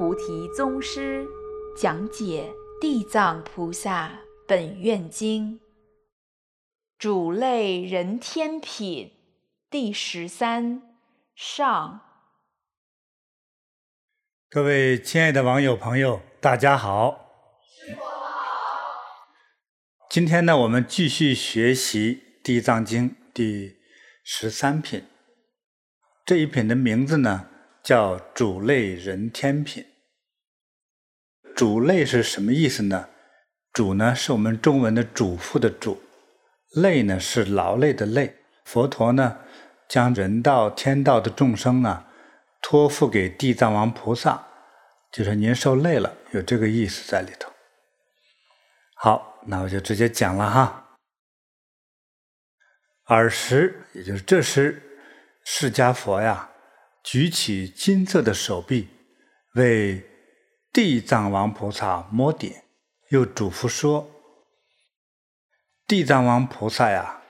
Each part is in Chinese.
菩提宗师讲解《地藏菩萨本愿经》主类人天品第十三上。各位亲爱的网友朋友，大家好。师父好。今天呢，我们继续学习《地藏经》第十三品。这一品的名字呢，叫主类人天品。主类是什么意思呢？主呢，是我们中文的主妇的主；累呢，是劳累的累。佛陀呢，将人道、天道的众生呢，托付给地藏王菩萨，就是您受累了，有这个意思在里头。好，那我就直接讲了哈。尔时，也就是这时，释迦佛呀。举起金色的手臂，为地藏王菩萨摩顶，又嘱咐说：“地藏王菩萨呀，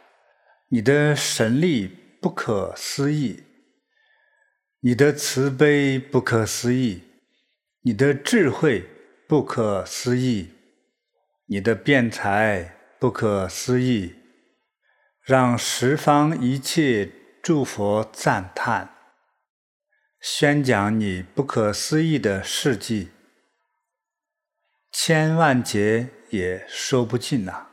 你的神力不可思议，你的慈悲不可思议，你的智慧不可思议，你的辩才不可思议，让十方一切诸佛赞叹。”宣讲你不可思议的事迹，千万劫也说不尽呐！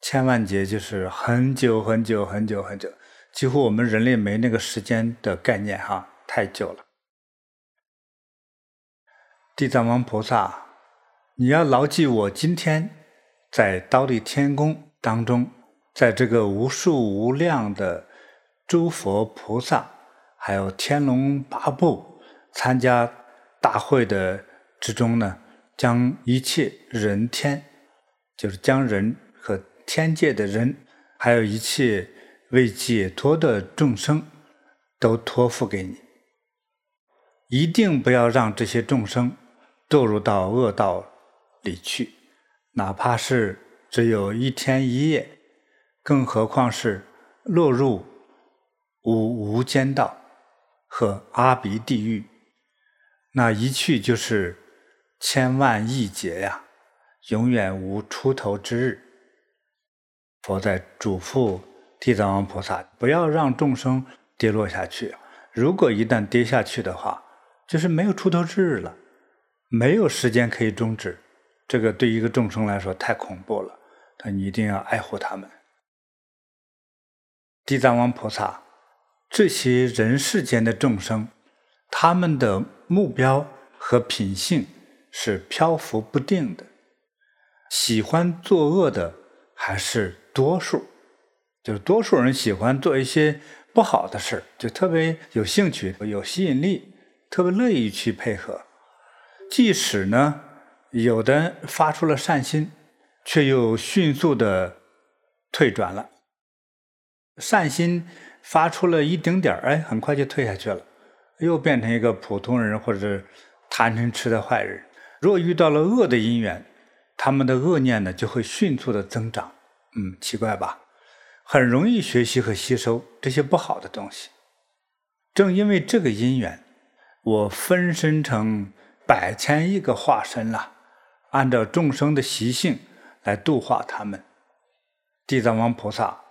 千万劫就是很久很久很久很久，几乎我们人类没那个时间的概念哈，太久了。地藏王菩萨，你要牢记我今天在刀立天宫当中，在这个无数无量的诸佛菩萨。还有天龙八部参加大会的之中呢，将一切人天，就是将人和天界的人，还有一切未解脱的众生，都托付给你。一定不要让这些众生堕入到恶道里去，哪怕是只有一天一夜，更何况是落入无无间道。和阿鼻地狱，那一去就是千万亿劫呀，永远无出头之日。佛在嘱咐地藏王菩萨，不要让众生跌落下去。如果一旦跌下去的话，就是没有出头之日了，没有时间可以终止。这个对一个众生来说太恐怖了，但你一定要爱护他们。地藏王菩萨。这些人世间的众生，他们的目标和品性是漂浮不定的，喜欢作恶的还是多数，就是多数人喜欢做一些不好的事，就特别有兴趣、有吸引力，特别乐意去配合。即使呢，有的发出了善心，却又迅速的退转了，善心。发出了一丁点儿，哎，很快就退下去了，又变成一个普通人或者是贪嗔痴的坏人。若遇到了恶的因缘，他们的恶念呢就会迅速的增长。嗯，奇怪吧？很容易学习和吸收这些不好的东西。正因为这个因缘，我分身成百千亿个化身了，按照众生的习性来度化他们。地藏王菩萨。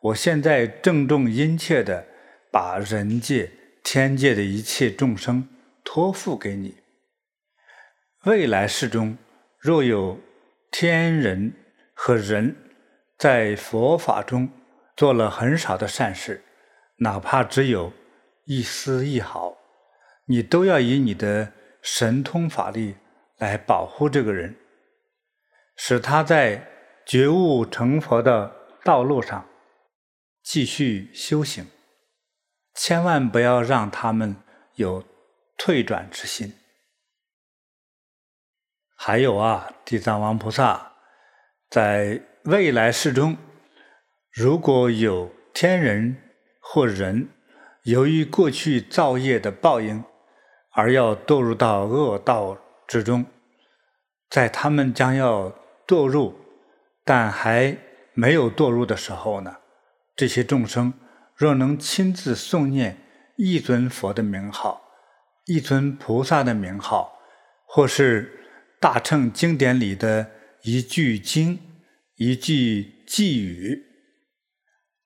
我现在郑重殷切地把人界、天界的一切众生托付给你。未来世中，若有天人和人在佛法中做了很少的善事，哪怕只有一丝一毫，你都要以你的神通法力来保护这个人，使他在觉悟成佛的道路上。继续修行，千万不要让他们有退转之心。还有啊，地藏王菩萨在未来世中，如果有天人或人由于过去造业的报应而要堕入到恶道之中，在他们将要堕入，但还没有堕入的时候呢，这些众生若能亲自诵念一尊佛的名号，一尊菩萨的名号，或是大乘经典里的一句经、一句偈语，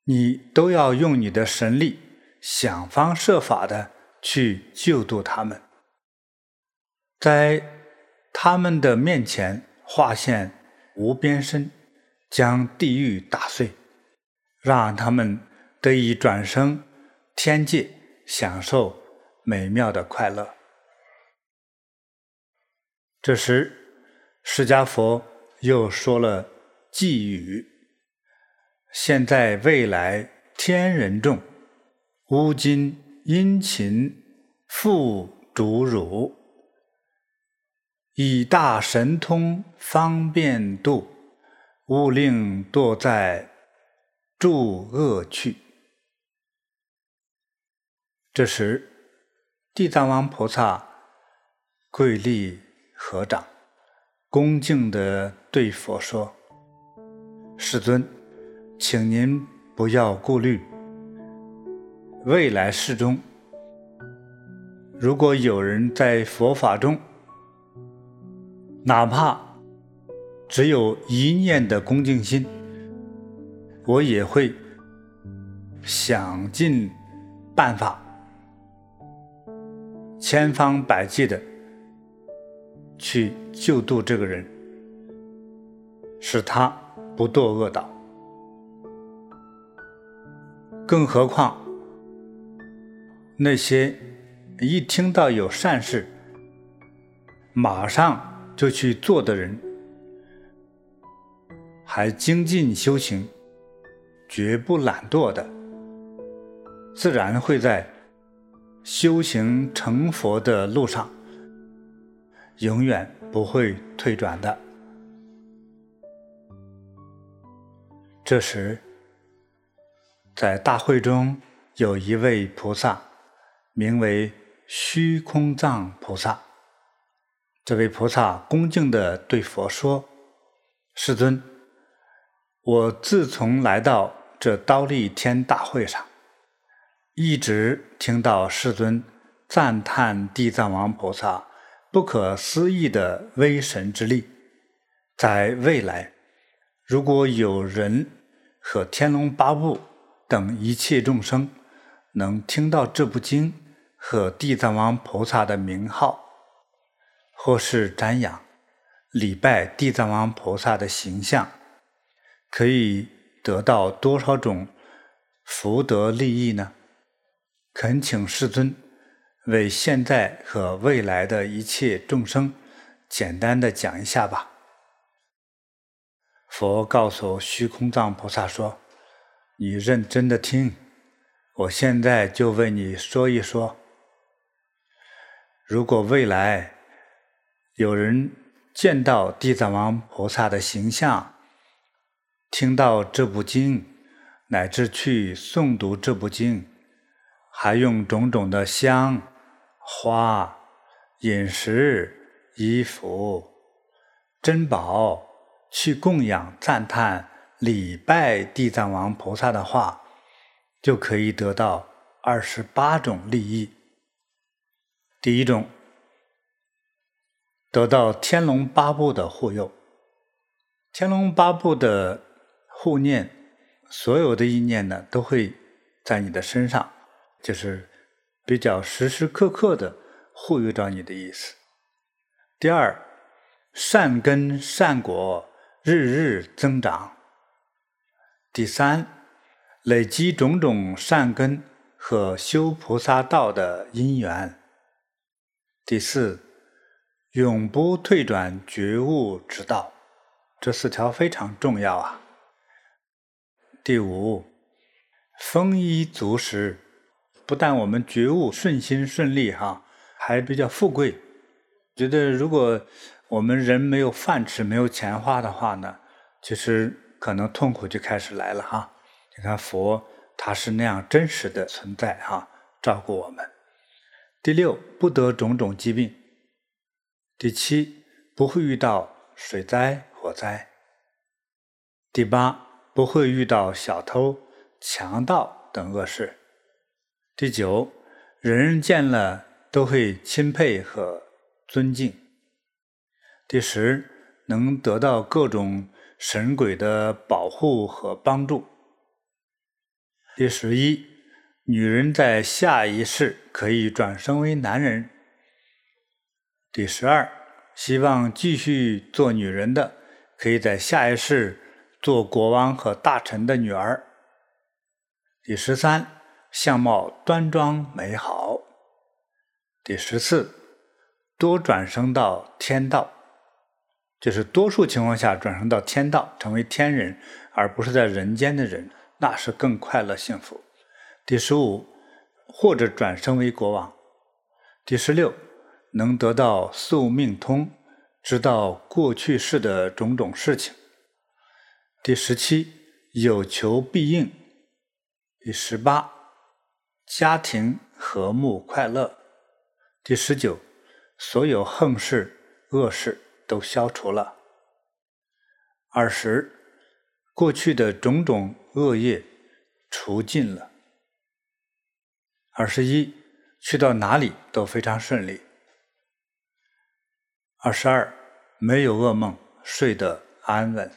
你都要用你的神力，想方设法的去救度他们，在他们的面前化现无边身，将地狱打碎，让他们得以转生天界，享受美妙的快乐。这时，释迦佛又说了偈语：“现在未来天人众，吾今殷勤付嘱汝，以大神通方便度。”勿令堕在诸恶趣。这时，地藏王菩萨跪立合掌，恭敬地对佛说：“世尊，请您不要顾虑。未来世中，如果有人在佛法中，哪怕……”只有一念的恭敬心，我也会想尽办法，千方百计的去救度这个人，使他不堕恶道。更何况那些一听到有善事，马上就去做的人。还精进修行，绝不懒惰的，自然会在修行成佛的路上，永远不会退转的。这时，在大会中有一位菩萨，名为虚空藏菩萨。这位菩萨恭敬地对佛说：“世尊。”我自从来到这刀利天大会上，一直听到世尊赞叹地藏王菩萨不可思议的威神之力。在未来，如果有人和天龙八部等一切众生能听到这部经和地藏王菩萨的名号，或是瞻仰、礼拜地藏王菩萨的形象，可以得到多少种福德利益呢？恳请世尊为现在和未来的一切众生简单的讲一下吧。佛告诉虚空藏菩萨说：“你认真的听，我现在就为你说一说。如果未来有人见到地藏王菩萨的形象，听到这部经，乃至去诵读这部经，还用种种的香、花、饮食、衣服、珍宝去供养、赞叹、礼拜地藏王菩萨的话，就可以得到二十八种利益。第一种，得到天龙八部的护佑。天龙八部的。护念，所有的意念呢，都会在你的身上，就是比较时时刻刻的护佑着你的意思。第二，善根善果日日增长。第三，累积种种善根和修菩萨道的因缘。第四，永不退转觉悟之道。这四条非常重要啊。第五，丰衣足食，不但我们觉悟顺心顺利哈，还比较富贵。觉得如果我们人没有饭吃，没有钱花的话呢，其实可能痛苦就开始来了哈。你看佛他是那样真实的存在哈，照顾我们。第六，不得种种疾病。第七，不会遇到水灾火灾。第八。不会遇到小偷、强盗等恶事。第九，人人见了都会钦佩和尊敬。第十，能得到各种神鬼的保护和帮助。第十一，女人在下一世可以转生为男人。第十二，希望继续做女人的，可以在下一世做国王和大臣的女儿。第十三，相貌端庄美好。第十四，多转生到天道，就是多数情况下转生到天道，成为天人，而不是在人间的人，那是更快乐幸福。第十五，或者转生为国王。第十六，能得到宿命通，知道过去世的种种事情。第十七，有求必应。第十八。家庭和睦快乐。第十九，所有横事恶事都消除了。二十，过去的种种恶业除尽了。二十一，去到哪里都非常顺利。二十二，没有噩梦，睡得安稳。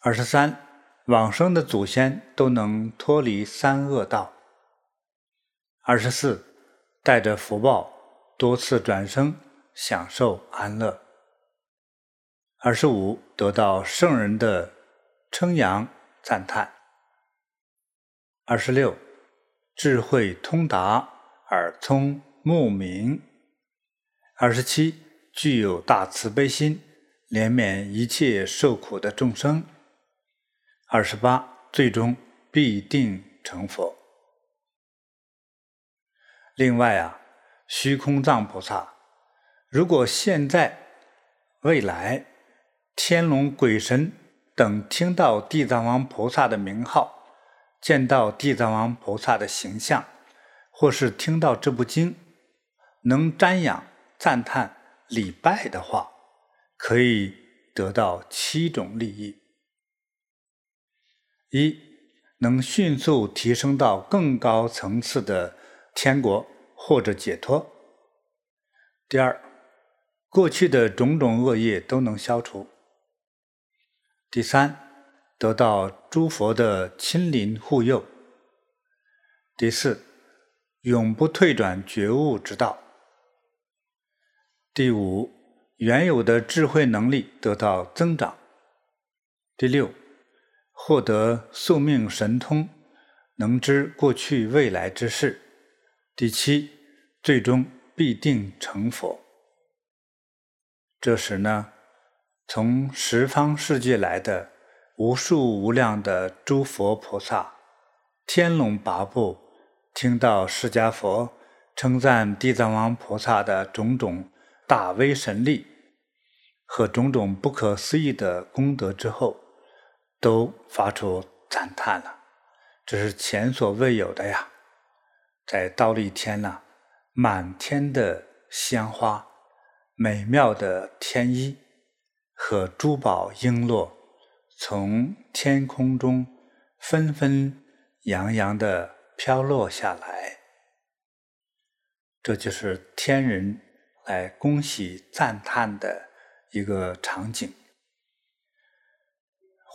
二十三。往生的祖先都能脱离三恶道。二十四，带着福报多次转生，享受安乐。二十五，得到圣人的称扬赞叹。二十六，智慧通达，耳聪目明。二十七，具有大慈悲心，怜悯一切受苦的众生。二十八，最终必定成佛。另外啊，虚空藏菩萨，如果现在、未来，天龙鬼神等听到地藏王菩萨的名号，见到地藏王菩萨的形象，或是听到这部经，能瞻仰、赞叹、礼拜的话，可以得到七种利益。一，能迅速提升到更高层次的天国或者解脱。第二，过去的种种恶业都能消除。第三，得到诸佛的亲临护佑。第四，永不退转觉悟之道。第五，原有的智慧能力得到增长。第六。获得宿命神通，能知过去未来之事。第七，最终必定成佛。这时呢，从十方世界来的无数无量的诸佛菩萨、天龙八部，听到释迦佛称赞地藏王菩萨的种种大威神力和种种不可思议的功德之后，都发出赞叹了，这是前所未有的呀！在忉利天呢，满天的鲜花、美妙的天衣和珠宝璎珞，从天空中纷纷扬扬的飘落下来。这就是天人来恭喜赞叹的一个场景。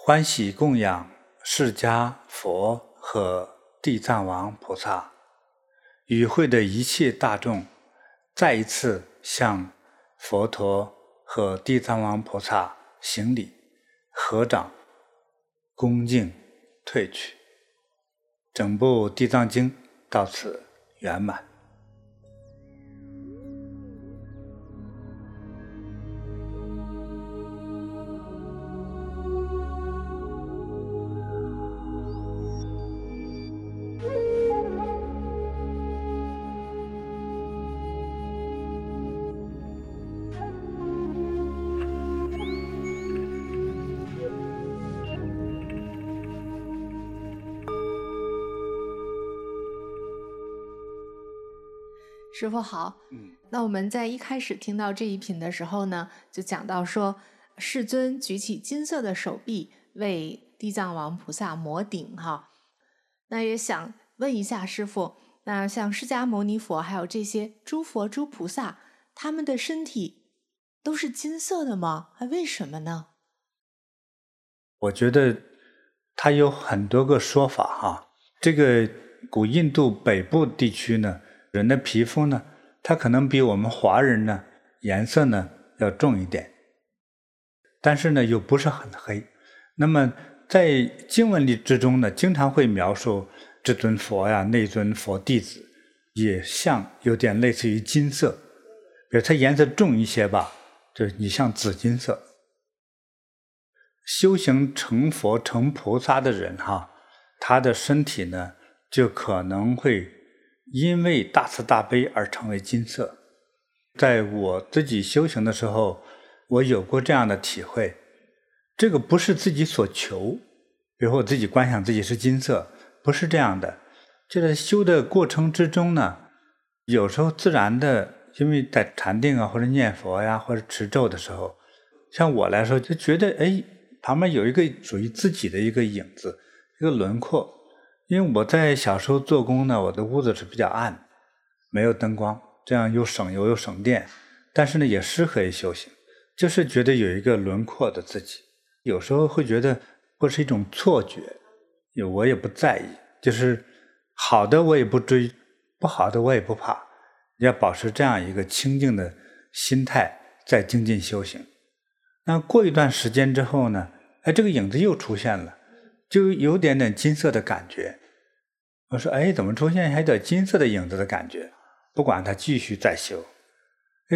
欢喜供养释迦佛和地藏王菩萨，与会的一切大众，再一次向佛陀和地藏王菩萨行礼、合掌、恭敬退去。整部《地藏经》到此圆满。师傅好，嗯那我们在一开始听到这一品的时候呢，就讲到说，世尊举起金色的手臂为地藏王菩萨摩顶哈。那也想问一下师傅，那像释迦牟尼佛，还有这些诸佛诸菩萨，他们的身体都是金色的吗？还为什么呢？我觉得它有很多个说法哈。这个古印度北部地区呢，人的皮肤呢，它可能比我们华人呢颜色呢要重一点，但是呢又不是很黑。那么在经文里之中呢，经常会描述这尊佛呀，那尊佛弟子也像有点类似于金色，比如它颜色重一些吧，就是你像紫金色。修行成佛成菩萨的人哈，他的身体呢就可能会因为大慈大悲而成为金色。在我自己修行的时候，我有过这样的体会。这个不是自己所求，比如说我自己观想自己是金色，不是这样的。就在修的过程之中呢，有时候自然的，因为在禅定啊，或者念佛呀，或者持咒的时候，像我来说就觉得，哎，旁边有一个属于自己的一个影子，一个轮廓。因为我在小时候做工呢，我的屋子是比较暗，没有灯光，这样又省油又省电，但是呢也适合于修行，就是觉得有一个轮廓的自己。有时候会觉得或是一种错觉，我也不在意，就是好的我也不追，不好的我也不怕，要保持这样一个清净的心态在精进修行。那过一段时间之后呢，哎，这个影子又出现了，就有点点金色的感觉。我说，哎，怎么出现还有点金色的影子的感觉？不管他继续再修，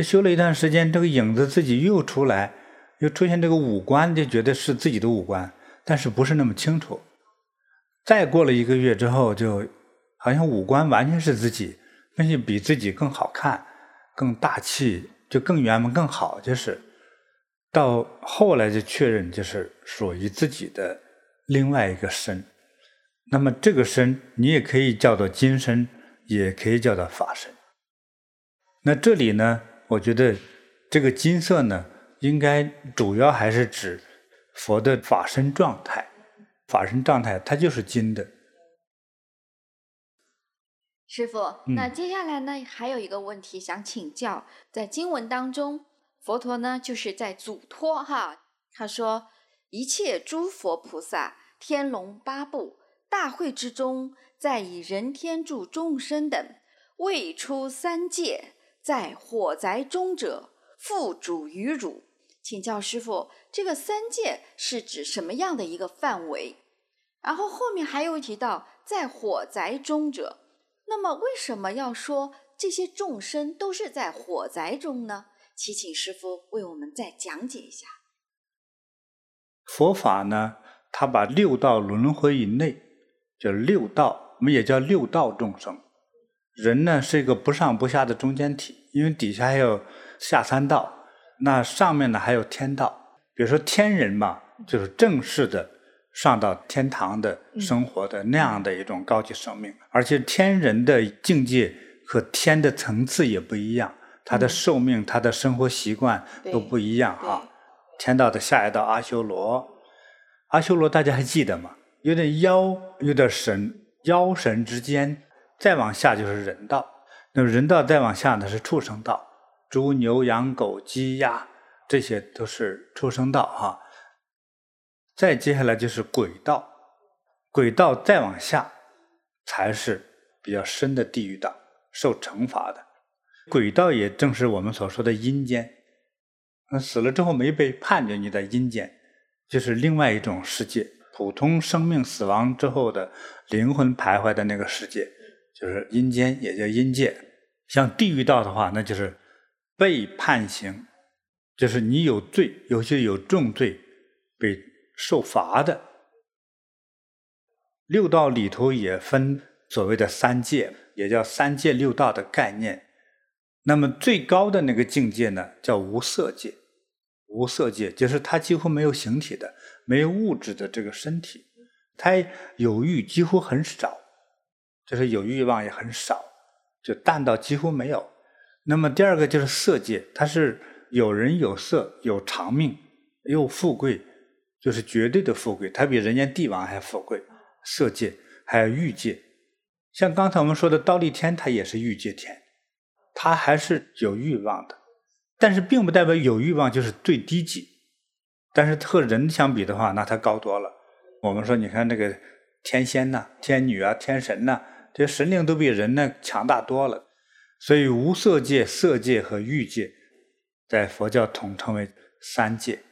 修了一段时间，这个影子自己又出来。又出现这个五官，就觉得是自己的五官，但是不是那么清楚。再过了一个月之后，就好像五官完全是自己，而且比自己更好看、更大气，就更圆满、更好。就是到后来就确认，就是属于自己的另外一个身。那么这个身，你也可以叫做金身，也可以叫做法身。那这里呢，我觉得这个金色呢。应该主要还是指佛的法身状态，法身状态它就是金的。师傅，那接下来呢，还有一个问题想请教，在经文当中，佛陀呢就是在嘱托哈，他说一切诸佛菩萨、天龙八部、大会之中，在以人天助众生等，未出三界，在火宅中者，复嘱于汝。请教师父，这个三界是指什么样的一个范围？然后后面还有提到在火宅中者，那么为什么要说这些众生都是在火宅中呢？祈请师父为我们再讲解一下。佛法呢，它把六道轮回以内叫六道，我们也叫六道众生。人呢是一个不上不下的中间体，因为底下还有下三道。那上面呢还有天道，比如说天人嘛，就是正式的上到天堂的生活的那样的一种高级生命，而且天人的境界和天的层次也不一样，他的寿命、他的生活习惯都不一样哈。天道的下一道阿修罗，阿修罗大家还记得吗？有点妖，有点神，妖神之间，再往下就是人道，那么人道再往下呢是畜生道。猪、牛、羊、狗、鸡、鸭，这些都是畜生道哈。再接下来就是鬼道，鬼道再往下才是比较深的地狱道，受惩罚的。鬼道也正是我们所说的阴间。那死了之后没被判决，你在阴间，就是另外一种世界。普通生命死亡之后的灵魂徘徊的那个世界，就是阴间，也叫阴界。像地狱道的话，那就是。被判刑，就是你有罪，尤其有重罪，被受罚的。六道里头也分所谓的三界，也叫三界六道的概念。那么最高的那个境界呢，叫无色界。无色界就是它几乎没有形体的，没有物质的这个身体，它有欲几乎很少，就是有欲望也很少，就淡到几乎没有。那么第二个就是色界，它是有人有色，有长命，又富贵，就是绝对的富贵，它比人间帝王还富贵。色界还有欲界，像刚才我们说的忉利天，它也是欲界天，他还是有欲望的，但是并不代表有欲望就是最低级。但是和人相比的话，那他高多了。我们说，你看那个天仙呐、天女啊、天神呐，这些神灵都比人呢强大多了。所以无色界、色界和欲界，在佛教统称为三界。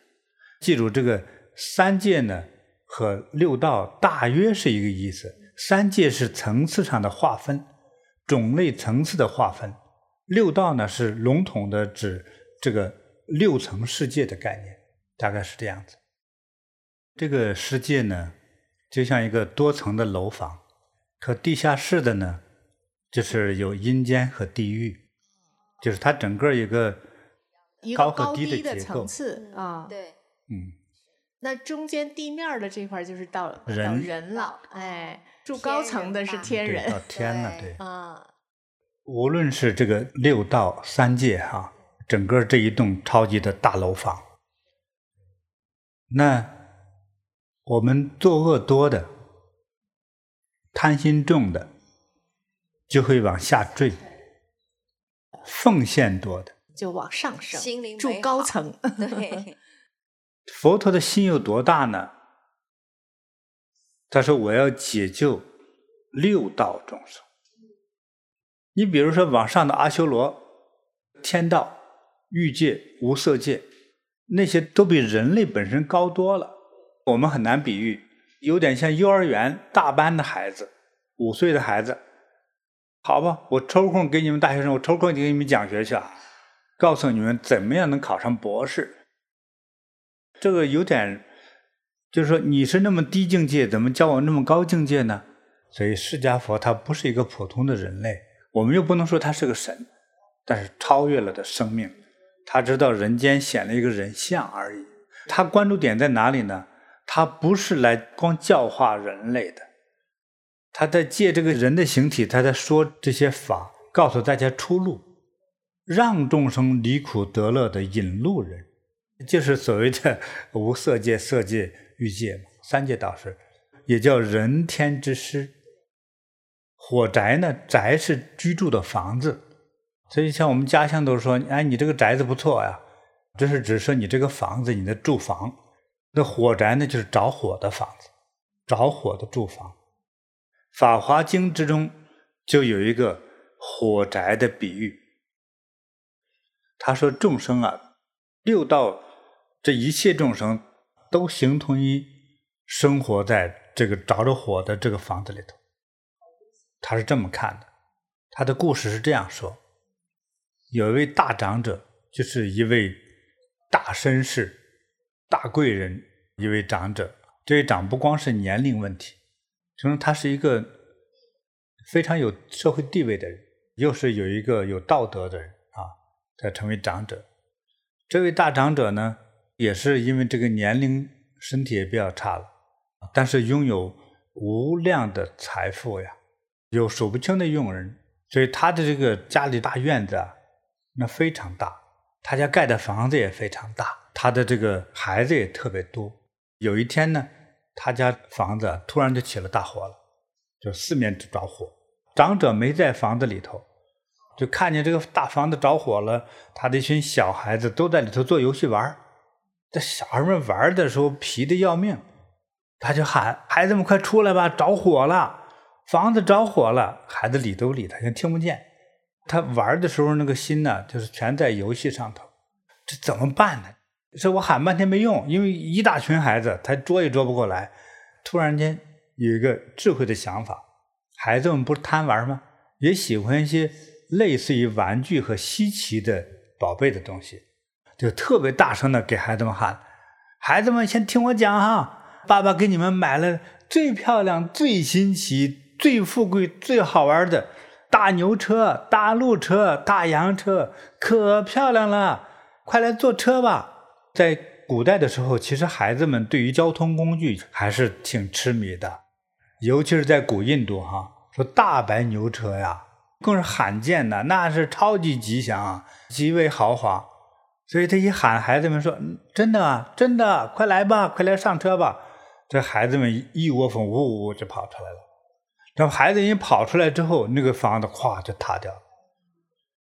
记住这个三界呢，和六道大约是一个意思。三界是层次上的划分，种类层次的划分；六道呢是笼统的指这个六层世界的概念，大概是这样子。这个世界呢，就像一个多层的楼房，可地下室的呢，就是有阴间和地狱，就是它整个一个高和低的结构次啊，对，嗯。那中间地面的这块就是到人到人了，哎，住高层的是天人，到天了，对啊。无论是这个六道三界哈，整个这一栋超级的大楼房，那我们作恶多的、贪心重的，就会往下坠；奉献多的就往上升，心灵住高层，对。佛陀的心有多大呢？他说：“我要解救六道众生。你比如说，往上的阿修罗、天道、欲界、无色界，那些都比人类本身高多了。我们很难比喻，有点像幼儿园大班的孩子，五岁的孩子。好吧，我抽空给你们大学生，我抽空给你们讲学去啊，告诉你们怎么样能考上博士。”这个有点，就是说你是那么低境界，怎么教我那么高境界呢？所以释迦佛他不是一个普通的人类，我们又不能说他是个神，但是超越了的生命，他知道人间显了一个人相而已。他关注点在哪里呢？他不是来光教化人类的，他在借这个人的形体，他在说这些法，告诉大家出路，让众生离苦得乐的引路人。就是所谓的无色界、色界、欲界，三界导师，也叫人天之师。火宅呢，宅是居住的房子，所以像我们家乡都说，哎，你这个宅子不错呀，这是指说你这个房子，你的住房。那火宅呢，就是着火的房子，着火的住房。《法华经》之中就有一个火宅的比喻，他说众生啊，六道。这一切众生都形同于生活在这个着着火的这个房子里头，他是这么看的。他的故事是这样说：有一位大长者，就是一位大绅士、大贵人，一位长者。这位长不光是年龄问题，就是他是一个非常有社会地位的人，又是有一个有道德的人啊，才成为长者。这位大长者呢，也是因为这个年龄，身体也比较差了，但是拥有无量的财富呀，有数不清的佣人，所以他的这个家里大院子啊，那非常大，他家盖的房子也非常大，他的这个孩子也特别多。有一天呢，他家房子突然就起了大火了，就四面着火，长者没在房子里头，就看见这个大房子着火了，他的一群小孩子都在里头做游戏玩。这小孩们玩的时候皮得要命，他就喊：“孩子们快出来吧，着火了，房子着火了。”孩子理都不理他，像听不见。他玩的时候那个心呢，就是全在游戏上头。这怎么办呢？说我喊半天没用，因为一大群孩子，他捉也捉不过来。突然间有一个智慧的想法：孩子们不是贪玩吗？也喜欢一些类似于玩具和稀奇的宝贝的东西。就特别大声的给孩子们喊：“孩子们，先听我讲哈，爸爸给你们买了最漂亮、最新奇、最富贵、最好玩的大牛车、大鹿车、大洋车，可漂亮了，快来坐车吧！”在古代的时候，其实孩子们对于交通工具还是挺痴迷的，尤其是在古印度哈，说大白牛车呀，更是罕见的，那是超级吉祥，极为豪华。所以他一喊，孩子们说：“真的，真的，快来吧，快来上车吧！”这孩子们一窝蜂，呜呜呜就跑出来了。然后孩子一跑出来之后，那个房子咵就塌掉了，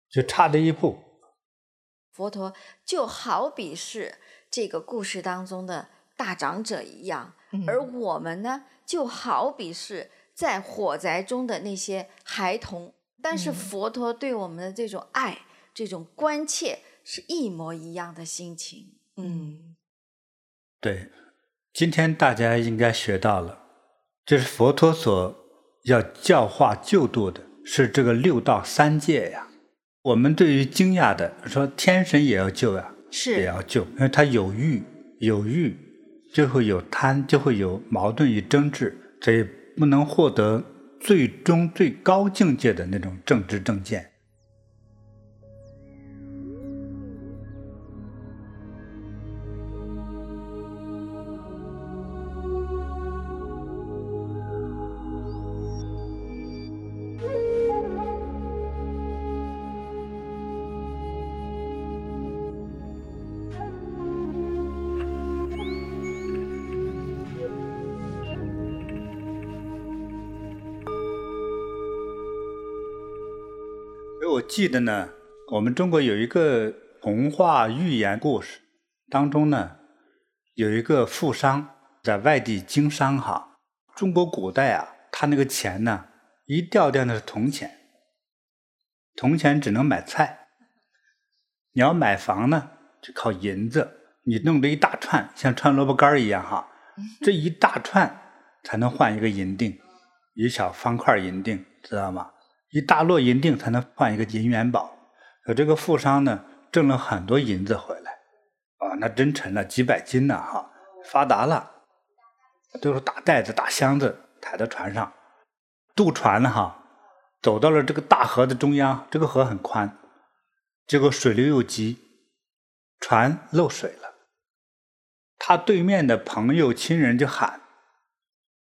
就差这一步。佛陀就好比是这个故事当中的大长者一样，嗯、而我们呢，就好比是在火灾中的那些孩童。但是佛陀对我们的这种爱、嗯、这种关切是一模一样的心情。嗯，对，今天大家应该学到了，就是佛陀所。要教化救度的是这个六道三界呀。我们对于惊讶的说，天神也要救呀，是也要救，因为他有欲，有欲就会有贪，就会有矛盾与争执，所以不能获得最终最高境界的那种正知正见。记得呢，我们中国有一个童话寓言故事，当中呢，有一个富商在外地经商哈。中国古代啊，他那个钱呢，一吊吊的是铜钱，铜钱只能买菜。你要买房呢，就靠银子，你弄这一大串，像串萝卜干一样哈，这一大串才能换一个银锭，一小方块银锭，知道吗？一大摞银锭才能换一个银元宝，可这个富商呢，挣了很多银子回来，啊，那真沉了几百斤呢，哈，发达了，都是大袋子、大箱子抬到船上，渡船了哈，走到了这个大河的中央，这个河很宽，结果水流又急，船漏水了，他对面的朋友亲人就喊，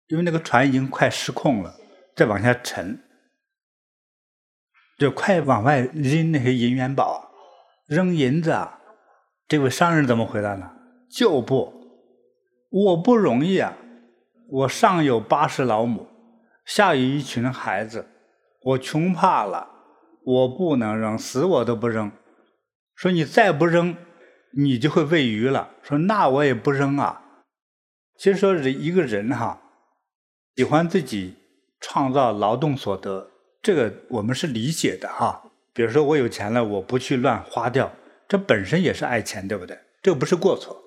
因为那个船已经快失控了，再往下沉。就快往外扔那些银元宝，扔银子啊！这位商人怎么回答呢？就不，我不容易啊！我上有八十老母，下有一群孩子，我穷怕了，我不能扔，死我都不扔。说你再不扔，你就会喂鱼了。说那我也不扔啊。其实说人一个人哈，喜欢自己创造劳动所得。这个我们是理解的哈，比如说我有钱了，我不去乱花掉，这本身也是爱钱，对不对？这个不是过错。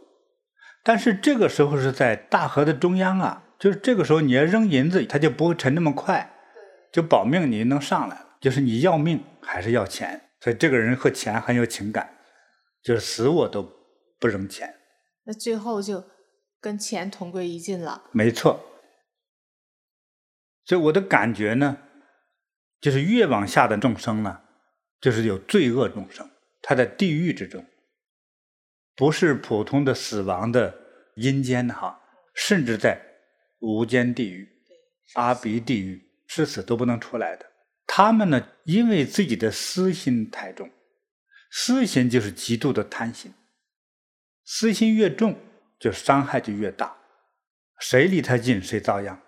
但是这个时候是在大河的中央啊，就是这个时候你要扔银子，它就不会沉那么快，就保命你能上来了。就是你要命还是要钱，所以这个人和钱很有情感，就是死我都不扔钱。那最后就跟钱同归于尽了。没错。所以我的感觉呢。就是越往下的众生呢，就是有罪恶众生，他在地狱之中，不是普通的死亡的阴间哈，甚至在无间地狱、阿鼻地狱，至死都不能出来的。他们呢，因为自己的私心太重，私心就是极度的贪心，私心越重，就伤害就越大，谁离他近谁遭殃。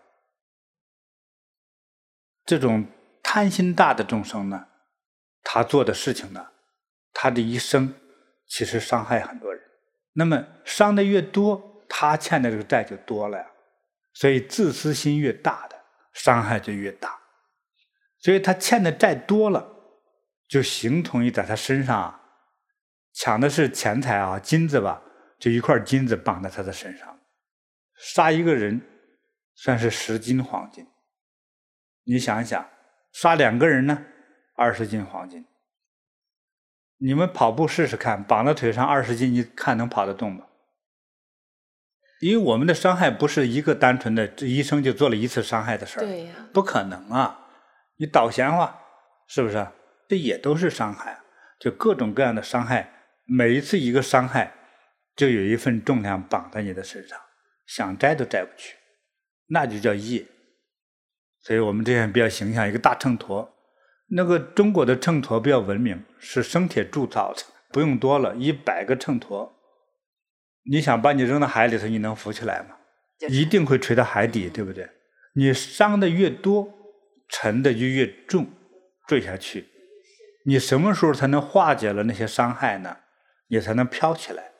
这种。贪心大的众生呢，他做的事情呢，他的一生其实伤害很多人。那么伤的越多，他欠的这个债就多了呀。所以自私心越大的，伤害就越大。所以他欠的债多了，就形同于在他身上啊，抢的是钱财啊，金子吧，就一块金子绑在他的身上。杀一个人，算是十斤黄金。你想一想。杀两个人呢，二十斤黄金。你们跑步试试看，绑在腿上二十斤，你看能跑得动吗？因为我们的伤害不是一个单纯的，这一生就做了一次伤害的事儿，对呀，不可能啊！你倒闲话，是不是？这也都是伤害，就各种各样的伤害，每一次一个伤害，就有一份重量绑在你的身上，想摘都摘不去，那就叫业。所以我们这样比较形象，一个大秤砣。那个中国的秤砣比较文明，是生铁铸造的，不用多了，一百个秤砣。你想把你扔到海里头，你能浮起来吗？一定会垂到海底，对不对？你伤的越多，沉的就越重，坠下去。你什么时候才能化解了那些伤害呢？你才能飘起来。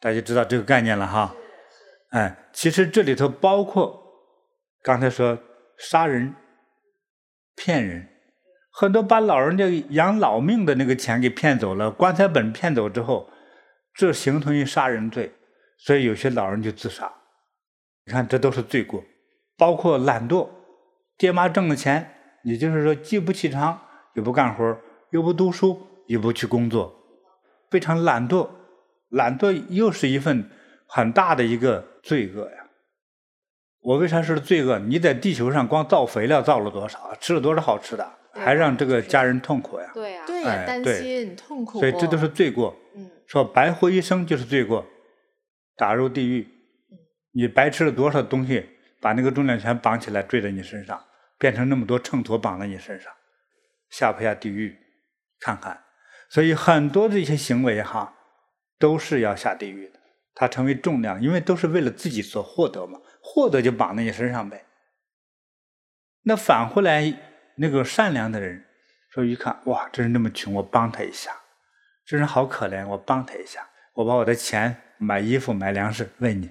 大家知道这个概念了哈？哎，其实这里头包括刚才说杀人、骗人，很多把老人家养老命的那个钱给骗走了，棺材本骗走之后，这形同于杀人罪，所以有些老人就自杀。你看，这都是罪过，包括懒惰，爹妈挣的钱，你就是说既不起床，又不干活，又不读书，又不去工作，非常懒惰。懒惰又是一份很大的一个罪恶呀！我为啥说是罪恶？你在地球上光造肥料造了多少？吃了多少好吃的，还让这个家人痛苦呀？对呀，对呀，担心痛苦。所以这都是罪过。嗯，说白活一生就是罪过，打入地狱。你白吃了多少东西，把那个重量全绑起来坠在你身上，变成那么多秤砣绑在你身上，下不下地狱？看看。所以很多的一些行为哈。都是要下地狱的，它成为重量，因为都是为了自己所获得嘛，获得就绑在你身上呗。那反过来，那个善良的人说一看，哇，这人那么穷，我帮他一下；这人好可怜，我帮他一下。我把我的钱买衣服、买粮食喂你，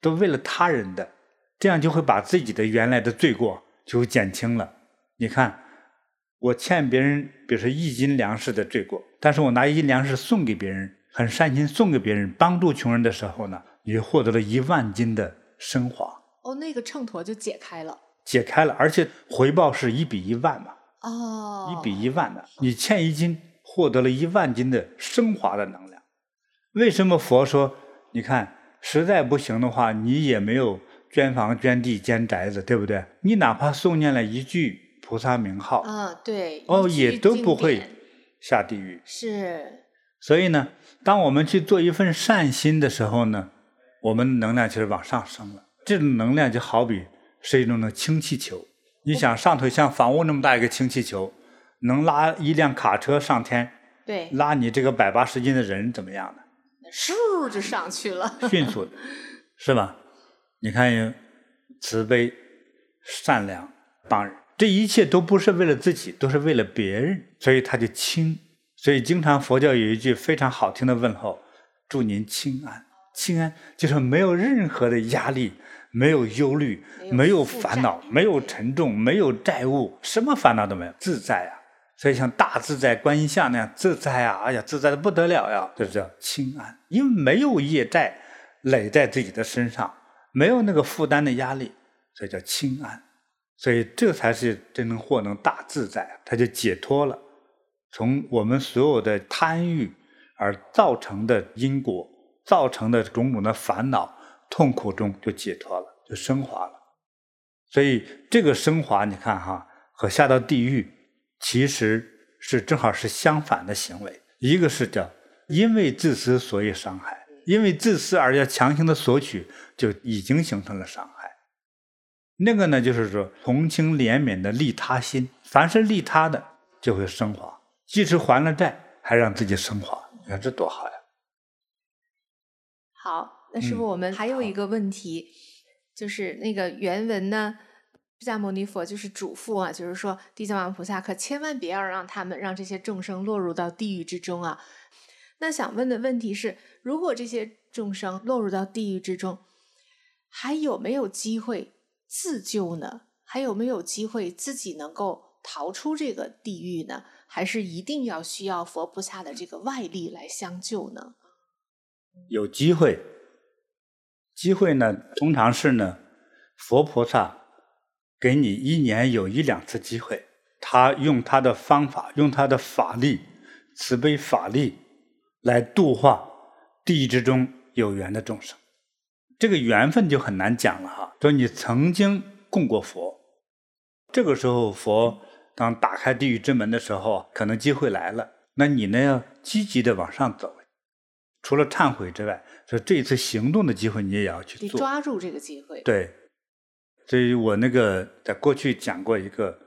都为了他人的，这样就会把自己的原来的罪过就减轻了。你看，我欠别人，比如说一斤粮食的罪过，但是我拿一斤粮食送给别人。很善心送给别人，帮助穷人的时候呢，你就获得了一万斤的升华。哦，那个秤砣就解开了。解开了，而且回报是一比一万嘛。哦。一比一万的，你欠一斤，获得了一万斤的升华的能量。为什么佛说？你看，实在不行的话，你也没有捐房、捐地、建宅子，对不对？你哪怕诵念了一句菩萨名号，啊，对，哦，也都不会下地狱。是。所以呢，当我们去做一份善心的时候呢，我们能量其实往上升了。这种能量就好比是一种的氢气球。你想上头像房屋那么大一个氢气球，能拉一辆卡车上天，对，拉你这个百八十斤的人怎么样呢？嗖就上去了，迅速的，是吧？你看，慈悲、善良、帮人，这一切都不是为了自己，都是为了别人，所以他就轻。所以，经常佛教有一句非常好听的问候：“祝您轻安。”轻安就是没有任何的压力，没有忧虑，没有烦恼，没有沉重，没有债务，什么烦恼都没有，自在啊！所以像大自在观音像那样自在啊！哎呀，自在的不得了呀！这叫清安，因为没有业债累在自己的身上，没有那个负担的压力，所以叫清安。所以这才是真正获能大自在，他就解脱了。从我们所有的贪欲而造成的因果，造成的种种的烦恼、痛苦中就解脱了，就升华了。所以这个升华，你看哈，和下到地狱其实是正好是相反的行为。一个是叫因为自私所以伤害，因为自私而要强行的索取，就已经形成了伤害。那个呢，就是说同情怜悯的利他心，凡是利他的就会升华。即使还了债，还让自己升华，你看这多好呀！好，那师傅，我们还有一个问题，嗯、就是那个原文呢，释迦牟尼佛就是嘱咐啊，就是说地藏王菩萨可千万别要让他们让这些众生落入到地狱之中啊。那想问的问题是，如果这些众生落入到地狱之中，还有没有机会自救呢？还有没有机会自己能够逃出这个地狱呢？还是一定要需要佛菩萨的这个外力来相救呢？有机会，机会呢，通常是呢，佛菩萨给你一年有一两次机会，他用他的方法，用他的法力，慈悲法力来度化地狱之中有缘的众生。这个缘分就很难讲了哈。说你曾经供过佛，这个时候佛。当打开地狱之门的时候，可能机会来了。那你呢？要积极的往上走。除了忏悔之外，说这一次行动的机会，你也要去做。你抓住这个机会。对。所以我那个在过去讲过一个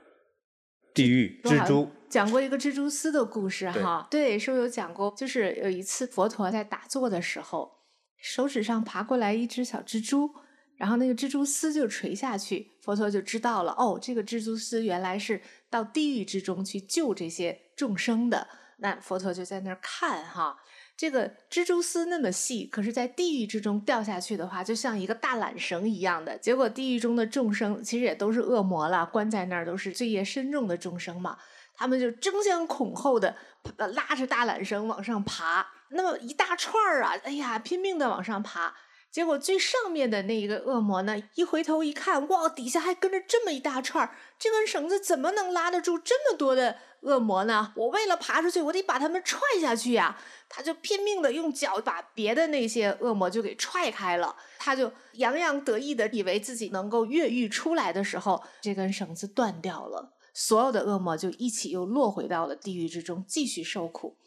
地狱蜘蛛，讲过一个蜘蛛丝的故事哈。对，是不是有讲过？就是有一次佛陀在打坐的时候，手指上爬过来一只小蜘蛛，然后那个蜘蛛丝就垂下去，佛陀就知道了，哦，这个蜘蛛丝原来是到地狱之中去救这些众生的。那佛陀就在那儿看哈，这个蜘蛛丝那么细，可是在地狱之中掉下去的话，就像一个大缆绳一样的。结果地狱中的众生其实也都是恶魔了，关在那儿都是罪业深重的众生嘛，他们就争先恐后的拉着大缆绳往上爬，那么一大串儿啊，哎呀，拼命的往上爬。结果最上面的那一个恶魔呢，一回头一看，哇，底下还跟着这么一大串儿，这根绳子怎么能拉得住这么多的恶魔呢？我为了爬出去，我得把他们踹下去呀！他就拼命的用脚把别的那些恶魔就给踹开了。他就洋洋得意的以为自己能够越狱出来的时候，这根绳子断掉了，所有的恶魔就一起又落回到了地狱之中，继续受苦。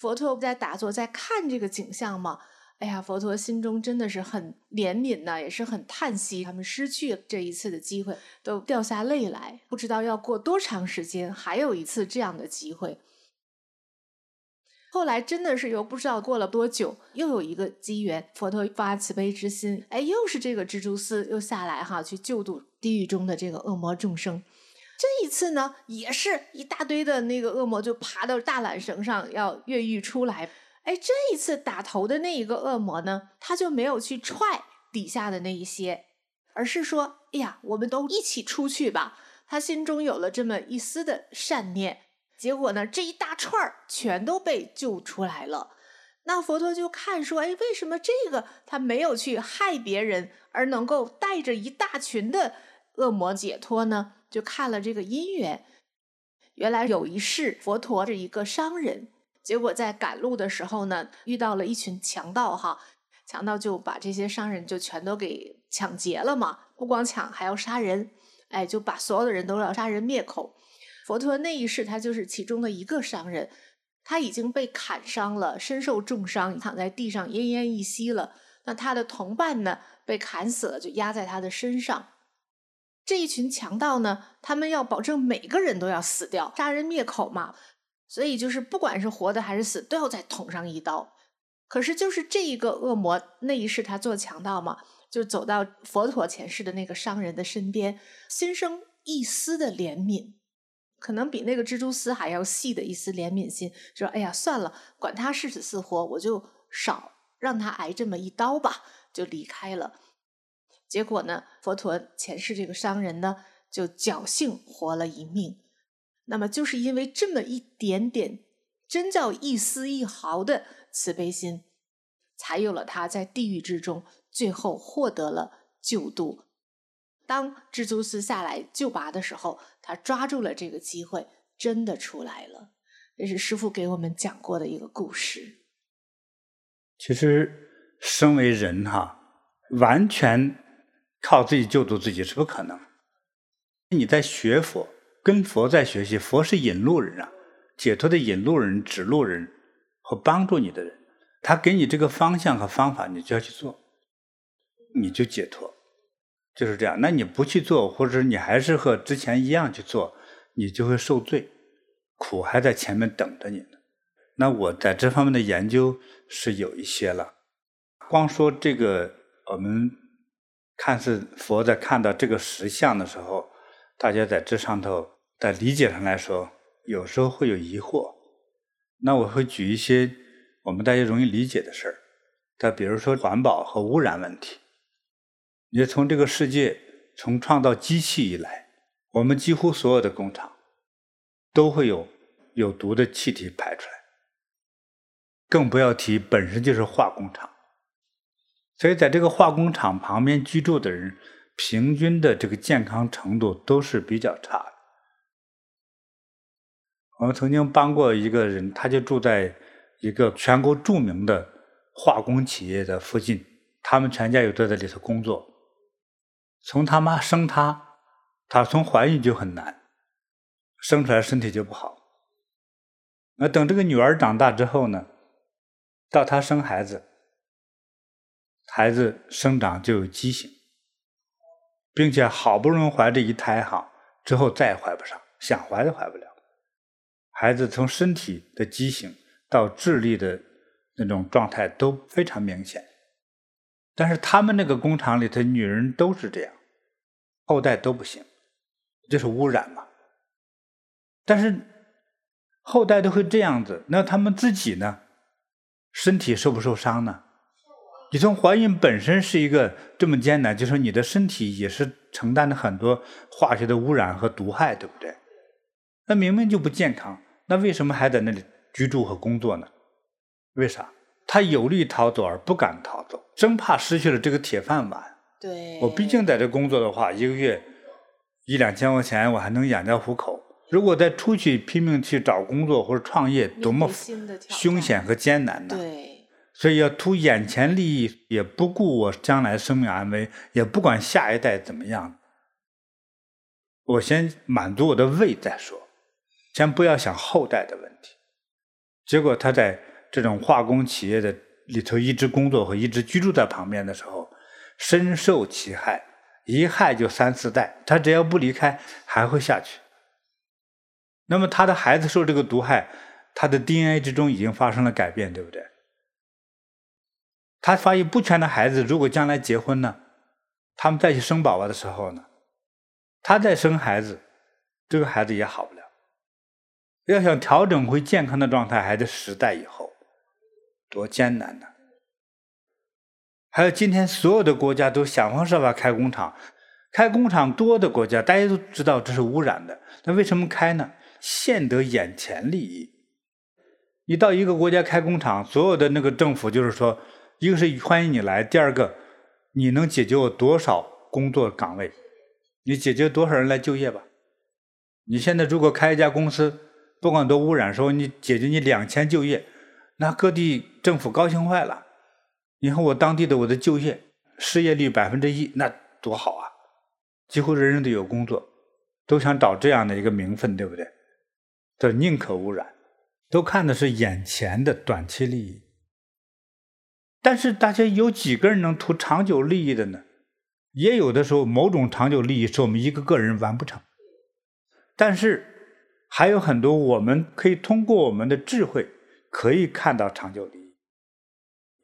佛陀不在打坐，在看这个景象吗。哎呀，佛陀心中真的是很怜悯呐，也是很叹息，他们失去这一次的机会，都掉下泪来。不知道要过多长时间，还有一次这样的机会。后来真的是又不知道过了多久，又有一个机缘，佛陀发慈悲之心，哎，又是这个蜘蛛丝又下来哈，去救度地狱中的这个恶魔众生。这一次呢，也是一大堆的那个恶魔就爬到大缆绳上要越狱出来。哎，这一次打头的那一个恶魔呢，他就没有去踹底下的那一些，而是说：“哎呀，我们都一起出去吧。”他心中有了这么一丝的善念，结果呢，这一大串儿全都被救出来了。那佛陀就看说：“哎，为什么这个他没有去害别人，而能够带着一大群的恶魔解脱呢？”就看了这个因缘，原来有一世佛陀是一个商人。结果在赶路的时候呢，遇到了一群强盗哈，强盗就把这些商人就全都给抢劫了嘛，不光抢还要杀人，哎，就把所有的人都要杀人灭口。佛陀那一世他就是其中的一个商人，他已经被砍伤了，身受重伤，躺在地上奄奄一息了。那他的同伴呢，被砍死了，就压在他的身上。这一群强盗呢，他们要保证每个人都要死掉，杀人灭口嘛。所以就是不管是活的还是死，都要再捅上一刀。可是就是这一个恶魔，那一世他做强盗嘛，就走到佛陀前世的那个商人的身边，心生一丝的怜悯，可能比那个蜘蛛丝还要细的一丝怜悯心，说：“哎呀，算了，管他是死是活，我就少让他挨这么一刀吧。”就离开了。结果呢，佛陀前世这个商人呢，就侥幸活了一命。那么就是因为这么一点点，真叫一丝一毫的慈悲心，才有了他在地狱之中最后获得了救度。当蜘蛛丝下来救拔的时候，他抓住了这个机会，真的出来了。这是师父给我们讲过的一个故事。其实，身为人哈，完全靠自己救度自己是不可能。你在学佛。跟佛在学习，佛是引路人啊，解脱的引路人、指路人和帮助你的人，他给你这个方向和方法，你就要去做，你就解脱，就是这样。那你不去做，或者你还是和之前一样去做，你就会受罪，苦还在前面等着你呢。那我在这方面的研究是有一些了，光说这个，我们看似佛在看到这个实相的时候，大家在这上头。在理解上来说，有时候会有疑惑。那我会举一些我们大家容易理解的事儿。再比如说环保和污染问题。你从这个世界从创造机器以来，我们几乎所有的工厂都会有有毒的气体排出来，更不要提本身就是化工厂。所以在这个化工厂旁边居住的人，平均的这个健康程度都是比较差的。我们曾经帮过一个人，他就住在一个全国著名的化工企业的附近，他们全家又都在里头工作。从他妈生他，他从怀孕就很难，生出来身体就不好。那等这个女儿长大之后呢，到她生孩子，孩子生长就有畸形，并且好不容易怀这一胎哈，之后再也怀不上，想怀都怀不了。孩子从身体的畸形到智力的那种状态都非常明显，但是他们那个工厂里头，女人都是这样，后代都不行，这是污染嘛。但是后代都会这样子，那他们自己呢？身体受不受伤呢？你从怀孕本身是一个这么艰难，就是说你的身体也是承担了很多化学的污染和毒害，对不对？那明明就不健康，那为什么还在那里居住和工作呢？为啥？他有力逃走而不敢逃走，生怕失去了这个铁饭碗。对，我毕竟在这工作的话，一个月一两千块钱，我还能养家糊口。如果再出去拼命去找工作或者创业，多么凶险和艰难呢？对，所以要图眼前利益，也不顾我将来生命安危，也不管下一代怎么样。我先满足我的胃再说，先不要想后代的问题。结果他在。这种化工企业的里头一直工作和一直居住在旁边的时候，深受其害，一害就三四代，他只要不离开，还会下去。那么他的孩子受这个毒害，他的 DNA 之中已经发生了改变，对不对？他发育不全的孩子，如果将来结婚呢，他们再去生宝宝的时候呢，他再生孩子，这个孩子也好不了。要想调整回健康的状态，还得十代以后。多艰难呢！还有今天所有的国家都想方设法开工厂，开工厂多的国家，大家都知道这是污染的。那为什么开呢？现得眼前利益。你到一个国家开工厂，所有的那个政府就是说，一个是欢迎你来，第二个你能解决我多少工作岗位？你解决多少人来就业吧？你现在如果开一家公司，不管多污染，说你解决你两千就业。那各地政府高兴坏了，你看我当地的我的就业失业率百分之一，那多好啊！几乎人人都有工作，都想找这样的一个名分，对不对？这宁可污染，都看的是眼前的短期利益。但是大家有几个人能图长久利益的呢？也有的时候，某种长久利益是我们一个个人完不成，但是还有很多我们可以通过我们的智慧。可以看到长久利益。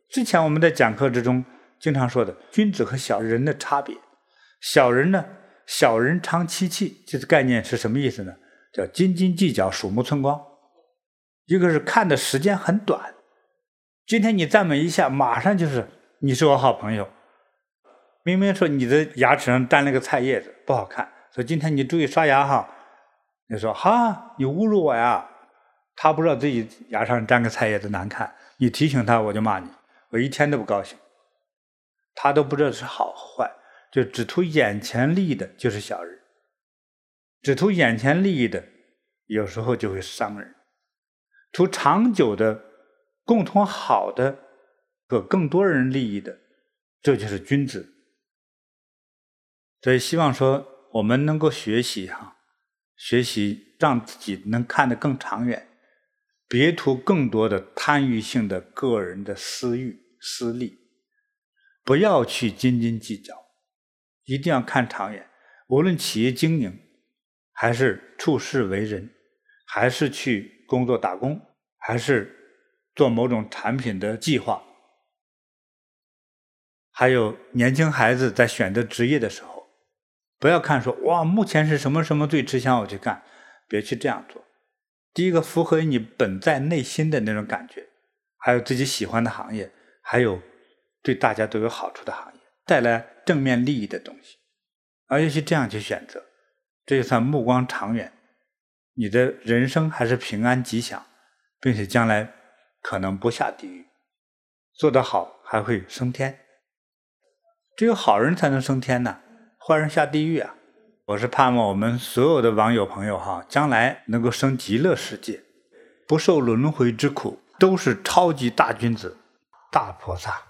之前我们在讲课之中经常说的君子和小人的差别，小人呢，小人长戚戚，这个概念是什么意思呢？叫斤斤计较，鼠目寸光。一个是看的时间很短，今天你赞美一下，马上就是你是我好朋友。明明说你的牙齿上沾了个菜叶子不好看，说今天你注意刷牙哈，你说哈，你侮辱我呀？他不知道自己牙上沾个菜叶子难看，你提醒他，我就骂你，我一天都不高兴。他都不知道是好坏，就只图眼前利益的，就是小人；只图眼前利益的，有时候就会伤人。图长久的、共同好的和更多人利益的，这就是君子。所以希望说我们能够学习哈，学习让自己能看得更长远。别图更多的贪欲性的个人的私欲、私利，不要去斤斤计较，一定要看长远。无论企业经营，还是处事为人，还是去工作打工，还是做某种产品的计划，还有年轻孩子在选择职业的时候，不要看说哇，目前是什么什么最吃香，我去干，别去这样做。第一个符合你本在内心的那种感觉，还有自己喜欢的行业，还有对大家都有好处的行业，带来正面利益的东西，而要去这样去选择，这就算目光长远，你的人生还是平安吉祥，并且将来可能不下地狱，做得好还会升天。只有好人才能升天呐，坏人下地狱啊。我是盼望我们所有的网友朋友哈，将来能够升极乐世界，不受轮回之苦，都是超级大君子、大菩萨。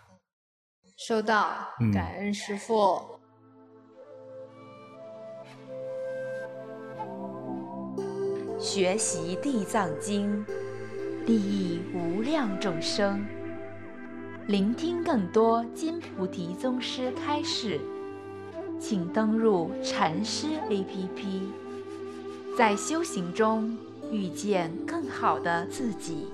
收到，感恩师父。嗯、学习地藏经，利益无量众生。聆听更多金菩提宗师开示。请登录禅师 APP，在修行中遇见更好的自己。